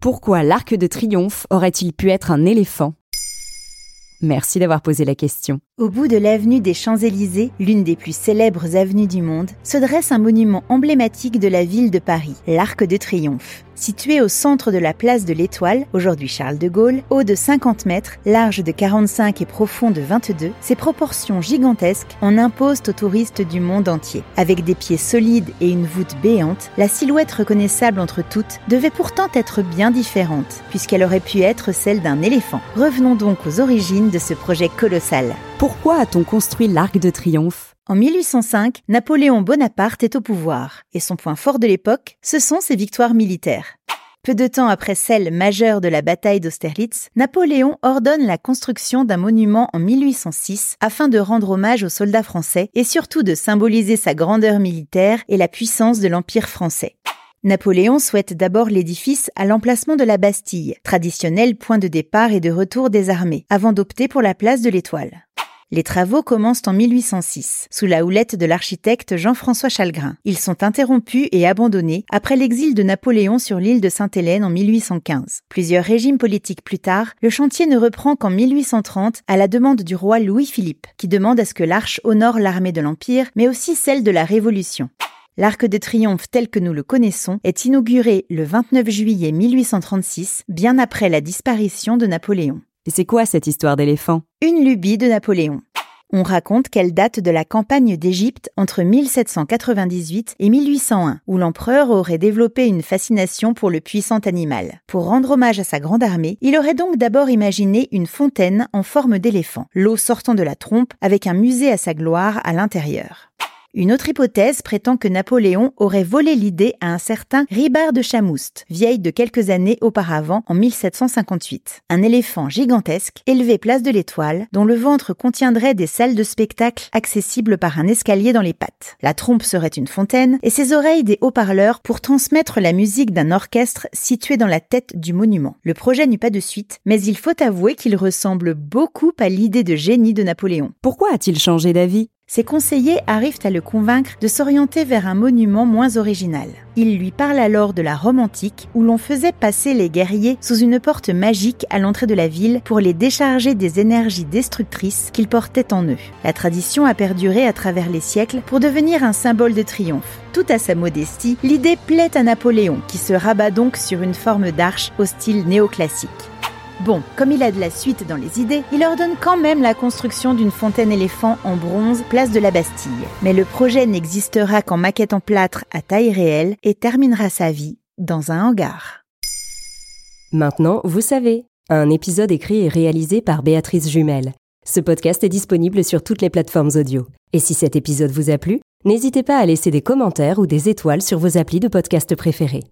Pourquoi l'Arc de Triomphe aurait-il pu être un éléphant? Merci d'avoir posé la question. Au bout de l'avenue des Champs-Élysées, l'une des plus célèbres avenues du monde, se dresse un monument emblématique de la ville de Paris, l'Arc de Triomphe. Situé au centre de la place de l'Étoile, aujourd'hui Charles de Gaulle, haut de 50 mètres, large de 45 et profond de 22, ses proportions gigantesques en imposent aux touristes du monde entier. Avec des pieds solides et une voûte béante, la silhouette reconnaissable entre toutes devait pourtant être bien différente, puisqu'elle aurait pu être celle d'un éléphant. Revenons donc aux origines ce projet colossal. Pourquoi a-t-on construit l'Arc de Triomphe? En 1805, Napoléon Bonaparte est au pouvoir, et son point fort de l'époque, ce sont ses victoires militaires. Peu de temps après celle majeure de la bataille d'Austerlitz, Napoléon ordonne la construction d'un monument en 1806 afin de rendre hommage aux soldats français et surtout de symboliser sa grandeur militaire et la puissance de l'Empire français. Napoléon souhaite d'abord l'édifice à l'emplacement de la Bastille, traditionnel point de départ et de retour des armées, avant d'opter pour la place de l'Étoile. Les travaux commencent en 1806, sous la houlette de l'architecte Jean-François Chalgrin. Ils sont interrompus et abandonnés après l'exil de Napoléon sur l'île de Sainte-Hélène en 1815. Plusieurs régimes politiques plus tard, le chantier ne reprend qu'en 1830 à la demande du roi Louis-Philippe, qui demande à ce que l'arche honore l'armée de l'Empire, mais aussi celle de la Révolution. L'Arc de Triomphe tel que nous le connaissons est inauguré le 29 juillet 1836, bien après la disparition de Napoléon. Et c'est quoi cette histoire d'éléphant? Une lubie de Napoléon. On raconte qu'elle date de la campagne d'Égypte entre 1798 et 1801, où l'empereur aurait développé une fascination pour le puissant animal. Pour rendre hommage à sa grande armée, il aurait donc d'abord imaginé une fontaine en forme d'éléphant, l'eau sortant de la trompe avec un musée à sa gloire à l'intérieur. Une autre hypothèse prétend que Napoléon aurait volé l'idée à un certain Ribard de Chamoust, vieille de quelques années auparavant, en 1758. Un éléphant gigantesque, élevé place de l'Étoile, dont le ventre contiendrait des salles de spectacle accessibles par un escalier dans les pattes. La trompe serait une fontaine et ses oreilles des haut-parleurs pour transmettre la musique d'un orchestre situé dans la tête du monument. Le projet n'eut pas de suite, mais il faut avouer qu'il ressemble beaucoup à l'idée de génie de Napoléon. Pourquoi a-t-il changé d'avis? Ses conseillers arrivent à le convaincre de s'orienter vers un monument moins original. Il lui parle alors de la Rome antique, où l'on faisait passer les guerriers sous une porte magique à l'entrée de la ville pour les décharger des énergies destructrices qu'ils portaient en eux. La tradition a perduré à travers les siècles pour devenir un symbole de triomphe. Tout à sa modestie, l'idée plaît à Napoléon, qui se rabat donc sur une forme d'arche au style néoclassique. Bon, comme il a de la suite dans les idées, il ordonne quand même la construction d'une fontaine éléphant en bronze place de la Bastille. Mais le projet n'existera qu'en maquette en plâtre à taille réelle et terminera sa vie dans un hangar. Maintenant, vous savez, un épisode écrit et réalisé par Béatrice Jumel. Ce podcast est disponible sur toutes les plateformes audio. Et si cet épisode vous a plu, n'hésitez pas à laisser des commentaires ou des étoiles sur vos applis de podcast préférés.